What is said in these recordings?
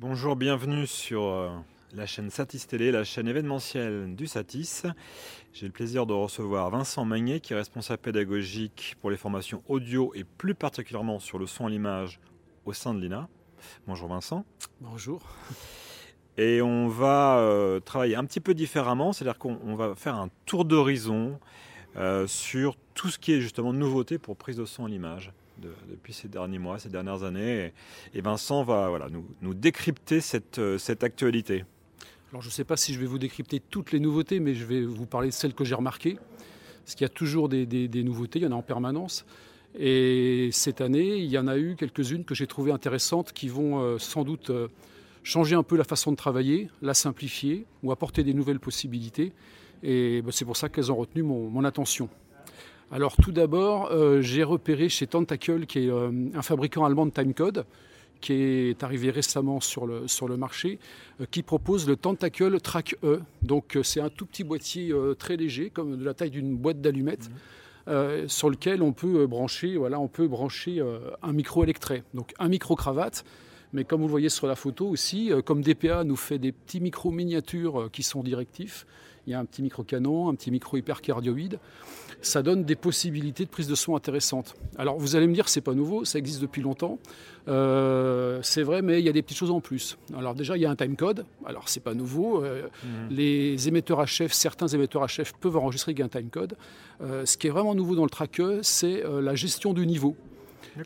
Bonjour, bienvenue sur euh, la chaîne Satis Télé, la chaîne événementielle du Satis. J'ai le plaisir de recevoir Vincent Magnet, qui est responsable pédagogique pour les formations audio et plus particulièrement sur le son à l'image au sein de l'INA. Bonjour Vincent. Bonjour. Et on va euh, travailler un petit peu différemment, c'est-à-dire qu'on va faire un tour d'horizon euh, sur tout ce qui est justement nouveauté pour prise de son à l'image depuis ces derniers mois, ces dernières années. Et, Vincent va voilà, nous, nous décrypter cette, euh, cette actualité. Alors je ne sais pas si je vais vous décrypter toutes les nouveautés, mais je vais vous parler de celles que j'ai remarquées. Parce qu'il y a toujours des, nouveautés, il y en a en permanence. Et cette année, il y en a eu quelques-unes que j'ai trouvées intéressantes qui vont euh, sans doute euh, changer un peu la façon de travailler, la simplifier ou apporter des nouvelles possibilités. Et bah, c'est pour ça qu'elles ont retenu mon attention. Alors tout d'abord, euh, j'ai repéré chez Tentacle, qui est euh, un fabricant allemand de timecode, qui est arrivé récemment sur le, sur le marché, euh, qui propose le Tentacle Track E. Donc c'est un tout petit boîtier très léger, comme de la taille d'une boîte d'allumettes. Mhm. sur lequel on peut brancher, voilà, on peut brancher un micro électret, donc un micro cravate, mais comme vous le voyez sur la photo aussi, comme DPA nous fait des petits micros miniatures qui sont directifs, il y a un petit micro-canon, un petit micro hypercardioïde. Ça donne des possibilités de prise de son intéressantes. Alors vous allez me dire, c'est pas nouveau, ça existe depuis longtemps. Euh, c'est vrai, mais il y a des petites choses en plus. Alors déjà, il y a un timecode. Alors c'est pas nouveau. Euh, mhm. Les émetteurs HF, certains émetteurs HF peuvent enregistrer avec un timecode. Euh, ce qui est vraiment nouveau dans le tracker, c'est la gestion du niveau.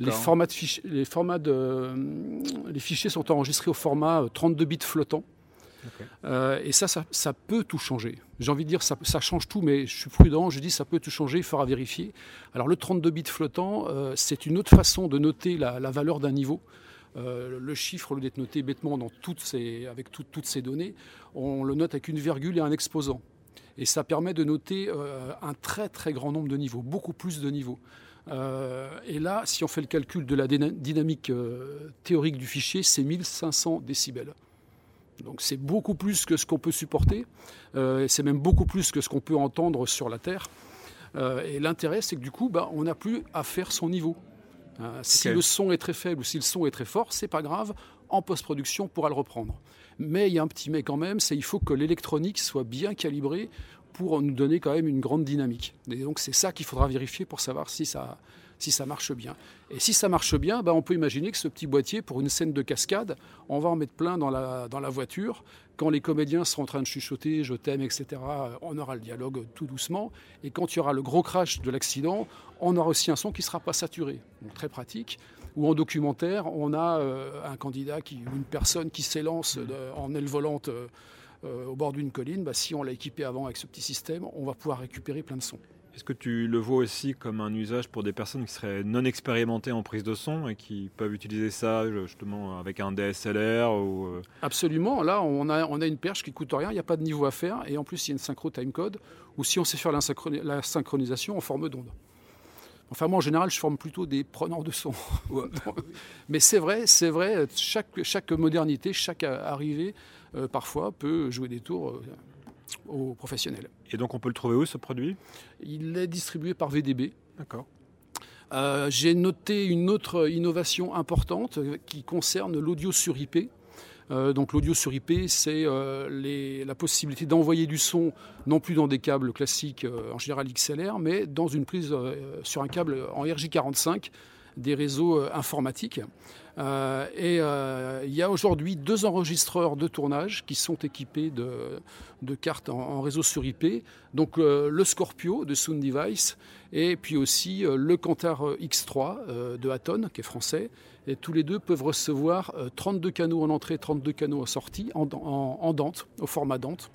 Les formats, de les, formats de, les fichiers sont enregistrés au format 32 bits flottant. Euh, et ça, ça, peut tout changer. J'ai envie de dire, ça, ça change tout, mais je suis prudent, je dis ça peut tout changer, il faudra vérifier. Alors le 32 bits flottant, euh, c'est une autre façon de noter la, valeur d'un niveau. Euh, le chiffre, au lieu d'être noté bêtement dans toutes ces, avec toutes ces données, on le note avec une virgule et un exposant. Et ça permet de noter un très très grand nombre de niveaux, beaucoup plus de niveaux. et là, si on fait le calcul de la dynamique théorique du fichier, c'est 1500 décibels. Donc c'est beaucoup plus que ce qu'on peut supporter, euh, c'est même beaucoup plus que ce qu'on peut entendre sur la Terre. Euh, et l'intérêt, c'est que du coup, bah, on n'a plus à faire son niveau. Euh, si le son est très faible ou si le son est très fort, c'est pas grave. En post-production, on pourra le reprendre. Mais il y a un petit mais quand même, c'est il faut que l'électronique soit bien calibrée pour nous donner quand même une grande dynamique. Et donc c'est ça qu'il faudra vérifier pour savoir si ça, si ça marche bien. Et si ça marche bien, ben on peut imaginer que ce petit boîtier, pour une scène de cascade, on va en mettre plein dans la, dans la voiture. Quand les comédiens seront en train de chuchoter, je t'aime, etc., on aura le dialogue tout doucement. Et quand il y aura le gros crash de l'accident, on aura aussi un son qui ne sera pas saturé. Donc très pratique. Ou en documentaire, on a euh, un candidat qui, ou une personne qui s'élance en aile volante euh, euh, au bord d'une colline. Bah, si on l'a équipé avant avec ce petit système, on va pouvoir récupérer plein de sons. Est-ce que tu le vois aussi comme un usage pour des personnes qui seraient non expérimentées en prise de son et qui peuvent utiliser ça justement avec un DSLR ou... Euh, Absolument. Là, on a, on a une perche qui coûte rien, il n'y a pas de niveau à faire et en plus il y a une synchro timecode ou si on sait faire la, synchronisation en forme d'onde. Enfin, moi, en général, je forme plutôt des preneurs de son. Mais c'est vrai, c'est vrai, chaque, chaque modernité, chaque arrivée, euh, parfois, peut jouer des tours euh, aux professionnels. Et donc on peut le trouver où ce produit? Il est distribué par VDB. D'accord. Euh, j'ai noté une autre innovation importante qui concerne l'audio sur IP. Euh, donc l'audio sur IP, c'est euh, la possibilité d'envoyer du son non plus dans des câbles classiques, en général XLR, mais dans une prise sur un câble en RJ45 des réseaux informatiques. Euh, et euh, il y a aujourd'hui deux enregistreurs de tournage qui sont équipés de, cartes en, réseau sur IP. Donc euh, le Scorpio de Sound Device et puis aussi le Cantar X3 de Aton qui est français. Et tous les deux peuvent recevoir 32 canaux en entrée, 32 canaux en sortie en Dante, au format Dante.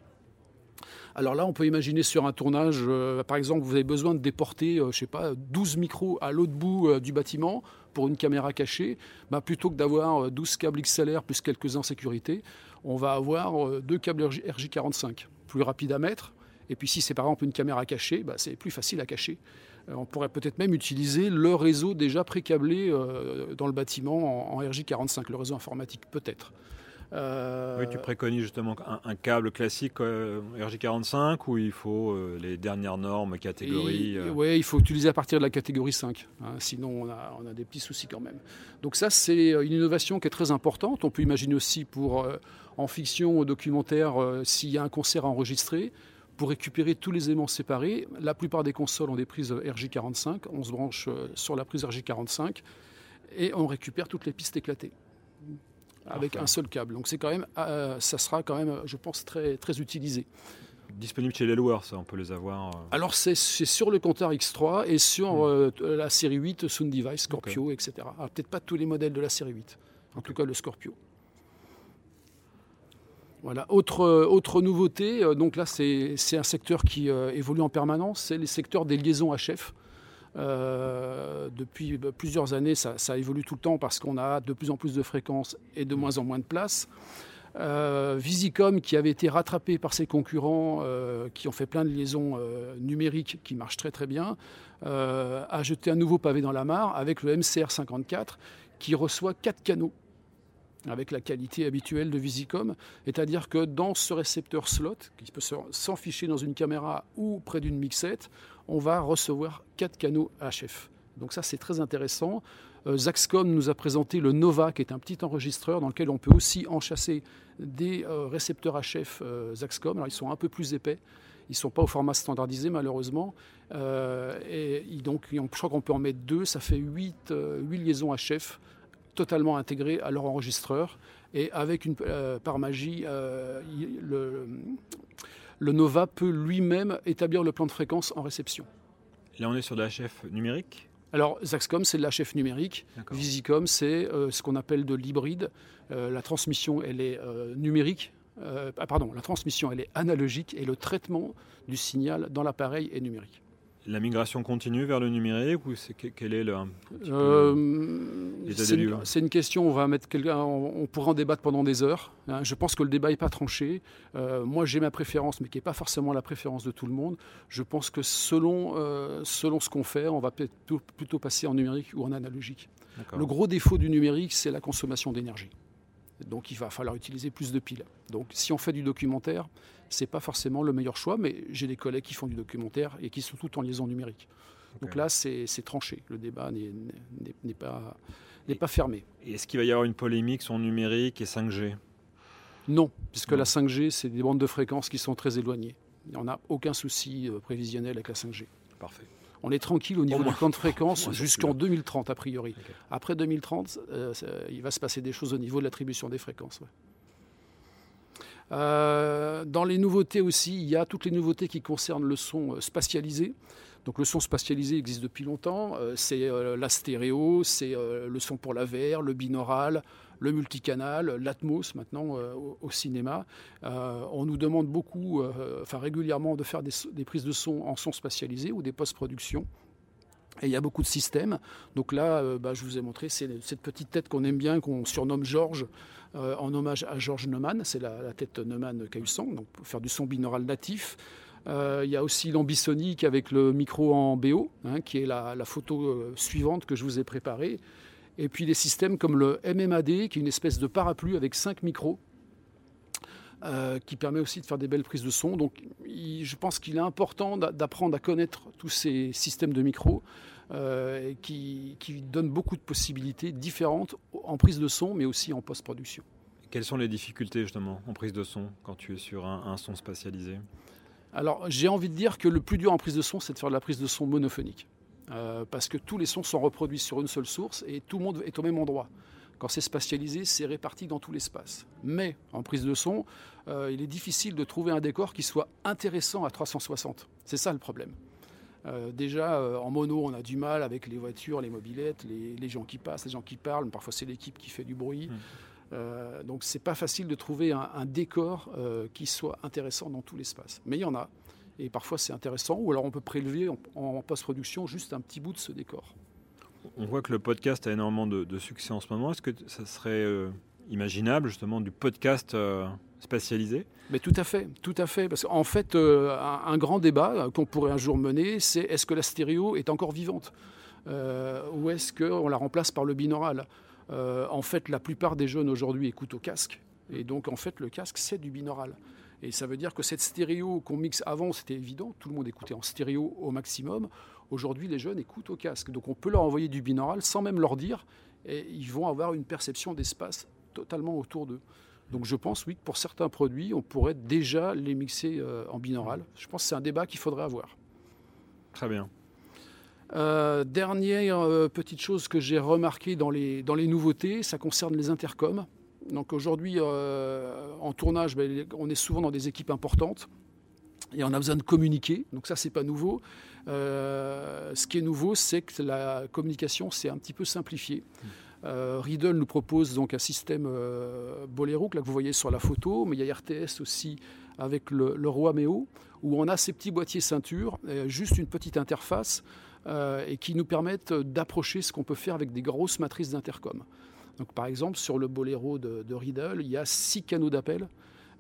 Alors là, on peut imaginer sur un tournage, euh, par exemple, vous avez besoin de déporter, euh, je sais pas, 12 micros à l'autre bout euh, du bâtiment pour une caméra cachée. Bah, plutôt que d'avoir 12 câbles XLR plus quelques en sécurité, on va avoir deux câbles RJ45, plus rapides à mettre. Et puis si c'est par exemple une caméra cachée, bah, c'est plus facile à cacher. on pourrait peut-être même utiliser le réseau déjà pré-câblé dans le bâtiment en RJ45, le réseau informatique peut-être. Oui, tu préconises justement un, câble classique RJ45 ou il faut les dernières normes, catégories Oui, il faut utiliser à partir de la catégorie 5, hein, sinon on a, on a, des petits soucis quand même. Donc ça, c'est une innovation qui est très importante. On peut imaginer aussi pour en fiction ou documentaire s'il y a un concert à enregistrer pour récupérer tous les éléments séparés. La plupart des consoles ont des prises RJ45. On se branche euh, sur la prise RJ45 et on récupère toutes les pistes éclatées avec un seul câble. Donc c'est quand même, euh, ça sera quand même, je pense, très, très utilisé. Disponible chez les loueurs, ça, on peut les avoir. Euh. Alors c'est sur le compteur X3 et sur hmm. la série 8 Sound Device, Scorpio, etc. Peut-être pas tous les modèles de la série 8, en tout cas le Scorpio. Voilà. Autre, euh, autre nouveauté, euh, donc là c'est un secteur qui euh, évolue en permanence, c'est les secteurs des liaisons HF. Depuis bah, plusieurs années, ça, évolue tout le temps parce qu'on a de plus en plus de fréquences et de moins en moins de place. Visicom, qui avait été rattrapé par ses concurrents, qui ont fait plein de liaisons numériques qui marchent très très bien, a jeté un nouveau pavé dans la mare avec le MCR54 qui reçoit quatre canaux avec la qualité habituelle de Visicom, c'est-à-dire que dans ce récepteur slot, qui peut s'enficher dans une caméra ou près d'une mixette, on va recevoir quatre canaux HF. Donc ça c'est très intéressant. Euh, Zaxcom nous a présenté le Nova, qui est un petit enregistreur dans lequel on peut aussi enchasser des euh, récepteurs HF euh, Zaxcom. Alors ils sont un peu plus épais, ils ne sont pas au format standardisé malheureusement. et donc je crois qu'on peut en mettre deux, ça fait 8, 8 liaisons HF totalement intégrés à leur enregistreur. Et avec une, par magie, le, Nova peut lui-même établir le plan de fréquence en réception. Là, on est sur de l'HF numérique alors, Zaxcom, c'est de l'HF numérique. Visicom, c'est euh, ce qu'on appelle de l'hybride. la transmission, elle est numérique. ah, pardon, la transmission, elle est analogique et le traitement du signal dans l'appareil est numérique. La migration continue vers le numérique ou c'est quel est le euh, C'est une question. On va mettre on, pourra en débattre pendant des heures. Hein. Je pense que le débat n'est pas tranché. Euh, moi, j'ai ma préférence, mais qui n'est pas forcément la préférence de tout le monde. Je pense que selon euh, selon ce qu'on fait, on va plutôt, plutôt passer en numérique ou en analogique. Le gros défaut du numérique, c'est la consommation d'énergie. Donc il va falloir utiliser plus de piles. Donc si on fait du documentaire, c'est pas forcément le meilleur choix, mais j'ai des collègues qui font du documentaire et qui sont tout en liaison numérique. Donc là, c'est tranché. Le débat n'est pas, pas fermé. Est-ce qu'il va y avoir une polémique sur numérique et 5G Non, puisque la 5G, c'est des bandes de fréquences qui sont très éloignées. Il n'y en a aucun souci euh, prévisionnel avec la 5G. Parfait on est tranquille au niveau du plan de fréquence jusqu'en 2030 a priori. Après 2030, euh, il va se passer des choses au niveau de l'attribution des fréquences. Euh, dans les nouveautés aussi, il y a toutes les nouveautés qui concernent le son euh, spatialisé. Donc le son spatialisé existe depuis longtemps. c'est la stéréo, c'est le son pour la VR, le binaural, le multicanal, l'Atmos maintenant euh, au, cinéma. Euh, on nous demande beaucoup, euh, enfin régulièrement, de faire des, prises de son en son spatialisé ou des post-productions. Et il y a beaucoup de systèmes. Donc là, bah, je vous ai montré cette petite tête qu'on aime bien, qu'on surnomme Georges, en hommage à Georges Neumann. C'est la, tête Neumann Cahuson, donc pour faire du son binaural natif. il y a aussi l'ambisonique avec le micro en BO, hein, qui est la photo suivante que je vous ai préparée. Et puis des systèmes comme le MMAD, qui est une espèce de parapluie avec 5 micros, euh, qui permet aussi de faire des belles prises de son. Donc je pense qu'il est important d'apprendre à connaître tous ces systèmes de micros euh, qui, donnent beaucoup de possibilités différentes en prise de son, mais aussi en post-production. Quelles sont les difficultés justement en prise de son quand tu es sur un, un son spatialisé? Alors j'ai envie de dire que le plus dur en prise de son, c'est de faire de la prise de son monophonique. Euh, parce que tous les sons sont reproduits sur une seule source et tout le monde est au même endroit. Quand c'est spatialisé, c'est réparti dans tout l'espace. Mais en prise de son, euh, il est difficile de trouver un décor qui soit intéressant à 360. C'est ça le problème. Euh, déjà, en mono, on a du mal avec les voitures, les mobilettes, les, gens qui passent, les gens qui parlent. Parfois, c'est l'équipe qui fait du bruit. Mmh. donc, c'est pas facile de trouver un, un décor qui soit intéressant dans tout l'espace. Mais il y en a. Et parfois c'est intéressant, ou alors on peut prélever en, post-production juste un petit bout de ce décor. On voit que le podcast a énormément de, succès en ce moment. Est-ce que ça serait euh, imaginable justement du podcast euh, spatialisé Mais tout à fait, tout à fait. Parce qu'en fait, euh, un, grand débat qu'on pourrait un jour mener, c'est est-ce que la stéréo est encore vivante? Ou est-ce qu'on la remplace par le binaural? En fait, la plupart des jeunes aujourd'hui écoutent au casque Et donc, en fait, le casque, c'est du binaural. Et ça veut dire que cette stéréo qu'on mixe avant, c'était évident, tout le monde écoutait en stéréo au maximum. Aujourd'hui, les jeunes écoutent au casque. Donc on peut leur envoyer du binaural sans même leur dire, et ils vont avoir une perception d'espace totalement autour d'eux. Donc je pense, oui, que pour certains produits, on pourrait déjà les mixer euh, en binaural. Je pense que c'est un débat qu'il faudrait avoir. Très bien. Euh, dernière euh, petite chose que j'ai remarqué dans les, dans les nouveautés, ça concerne les intercoms. Donc aujourd'hui, euh, en tournage, ben, on est souvent dans des équipes importantes et on a besoin de communiquer. Donc ça, c'est pas nouveau. Euh, ce qui est nouveau, c'est que la communication s'est un petit peu simplifiée. Euh, Riddle nous propose donc un système Bolero que, là, que vous voyez sur la photo, mais il y a RTS aussi avec le, le Roi Méo, où on a ces petits boîtiers ceinture, juste une petite interface, et qui nous permettent d'approcher ce qu'on peut faire avec des grosses matrices d'intercom. Donc, par exemple, sur le Bolero de, Riddle, il y a six canaux d'appel.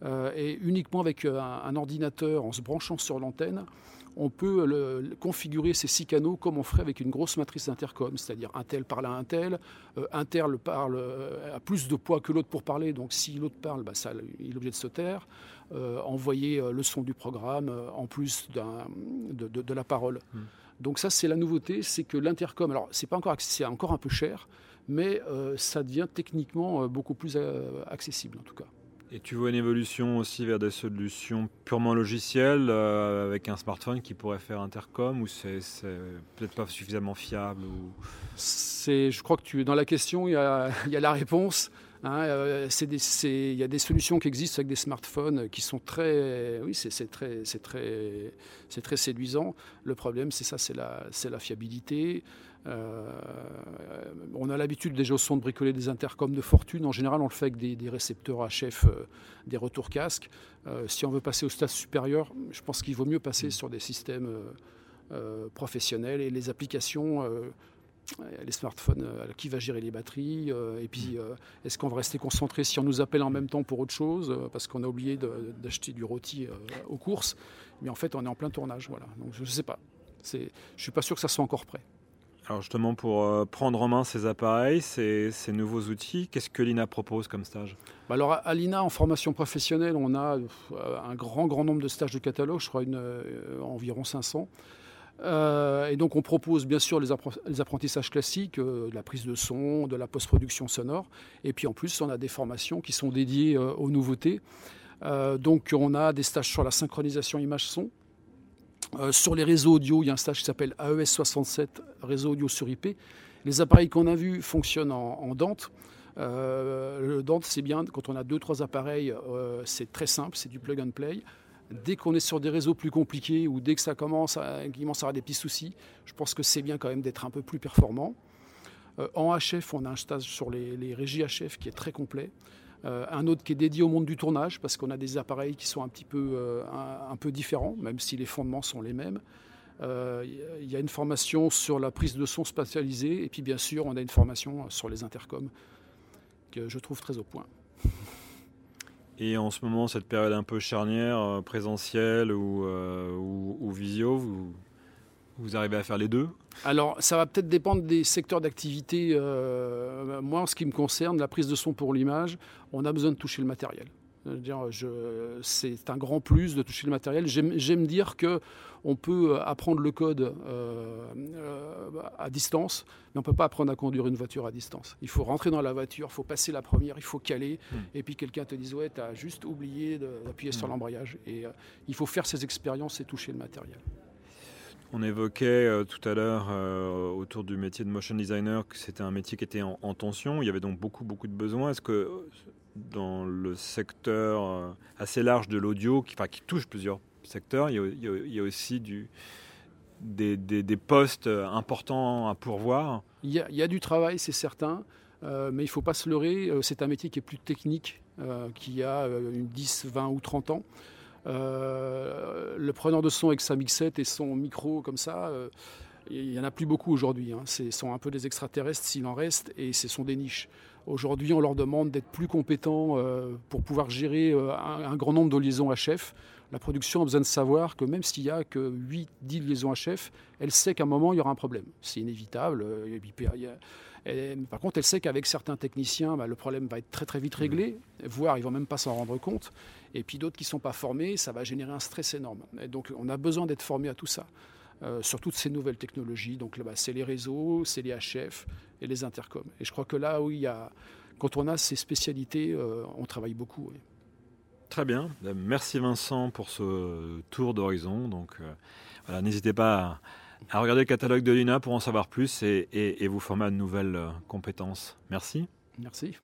Euh, et uniquement avec euh, un, ordinateur, en se branchant sur l'antenne, on peut configurer ces six canaux comme on ferait avec une grosse matrice intercom, c'est-à-dire un tel parle à un tel, euh, un tel parle a plus de poids que l'autre pour parler, donc si l'autre parle, bah, ça, il est obligé de se taire, envoyer le son du programme en plus de, la parole. Hmm. Donc ça, c'est la nouveauté, c'est que l'intercom, alors c'est pas encore, c'est encore un peu cher, mais euh, ça devient techniquement euh, beaucoup plus euh, accessible en tout cas. Et tu vois une évolution aussi vers des solutions purement logicielles avec un smartphone qui pourrait faire intercom ou c'est peut-être pas suffisamment fiable ou... Je crois que tu, dans la question, il y a, il y a la réponse. Hein, il y a des solutions qui existent avec des smartphones qui sont très, oui, c'est très, c'est très, c'est très séduisant. Le problème, c'est ça, c'est la, c'est la fiabilité. Euh, on a l'habitude déjà au son de bricoler des intercoms de fortune. En général, on le fait avec des, récepteurs HF, euh, des retours casques. Euh, si on veut passer au stade supérieur, je pense qu'il vaut mieux passer sur des systèmes professionnels et les applications les smartphones, qui va gérer les batteries Et puis, est-ce qu'on va rester concentré si on nous appelle en même temps pour autre chose Parce qu'on a oublié d'acheter du rôti aux courses. Mais en fait, on est en plein tournage. Voilà. Donc, je ne sais pas. Je ne suis pas sûr que ça soit encore prêt. Alors justement, pour euh, prendre en main ces appareils, ces, nouveaux outils, qu'est-ce que l'INA propose comme stage? Bah Alors à l'INA, en formation professionnelle, on a euh, un grand, grand nombre de stages de catalogue, je crois euh, environ 500. et donc on propose bien sûr les, apprentissages classiques, de la prise de son, de la post-production sonore, et puis en plus on a des formations qui sont dédiées aux nouveautés. donc on a des stages sur la synchronisation image-son, euh, sur les réseaux audio, il y a un stage qui s'appelle AES 67, réseau audio sur IP. Les appareils qu'on a vus fonctionnent en, Dante. Euh, le Dante, c'est bien, quand on a deux, trois appareils, euh, c'est très simple, c'est du plug and play. Dès qu'on est sur des réseaux plus compliqués ou dès que ça commence à, commence avoir des petits soucis, je pense que c'est bien quand même d'être un peu plus performant. en HF, on a un stage sur les régies HF qui est très complet. Euh, un autre qui est dédié au monde du tournage, parce qu'on a des appareils qui sont un petit peu, euh, un, peu différents, même si les fondements sont les mêmes. Il euh, y a une formation sur la prise de son spatialisée, et puis bien sûr, on a une formation sur les intercoms, que je trouve très au point. Et en ce moment, cette période un peu charnière, présentielle ou, ou visio, vous, vous arrivez à faire les deux? Alors, ça va peut-être dépendre des secteurs d'activité. Euh, moi, en ce qui me concerne, la prise de son pour l'image, on a besoin de toucher le matériel. C'est un grand plus de toucher le matériel. J'aime dire que on peut apprendre le code euh, euh, à distance, mais on ne peut pas apprendre à conduire une voiture à distance. Il faut rentrer dans la voiture, il faut passer la première, il faut caler, hmm. et puis quelqu'un te dit Ouais, tu as juste oublié d'appuyer sur hmm. l'embrayage. Et il faut faire ces expériences et toucher le matériel. On évoquait euh, tout à l'heure euh, autour du métier de motion designer que c'était un métier qui était en, tension. Il y avait donc beaucoup, beaucoup de besoins. Est-ce que dans le secteur euh, assez large de l'audio, qui, touche plusieurs secteurs, il y a, aussi des, postes importants à pourvoir? Il y, a, du travail, c'est certain. mais il ne faut pas se leurrer, c'est un métier qui est plus technique, qui a une 10, 20 ou 30 ans. Euh, le preneur de son avec sa mixette et son micro comme ça, euh, il n'y en a plus beaucoup aujourd'hui. Hein. Ce sont un peu des extraterrestres s'il en reste et ce sont des niches. Aujourd'hui, on leur demande d'être plus compétents euh, pour pouvoir gérer un, grand nombre de liaisons HF. La production a besoin de savoir que même s'il n'y a que 8-10 liaisons HF, elle sait qu'à un moment, il y aura un problème. C'est inévitable. Par contre, elle sait qu'avec certains techniciens, bah, le problème va être très très vite réglé, voire ils vont même pas s'en rendre compte. Et puis d'autres qui ne sont pas formés, ça va générer un stress énorme. Et donc on a besoin d'être formé à tout ça. Euh, sur toutes ces nouvelles technologies. Donc bah, c'est les réseaux, c'est les HF et les intercoms. Et je crois que là où il y a, quand on a ces spécialités, euh, on travaille beaucoup. Très bien. Merci Vincent pour ce tour d'horizon. Donc voilà, n'hésitez pas à, regarder le catalogue de l'INA pour en savoir plus et, et vous former à de nouvelles compétences. Merci. Merci.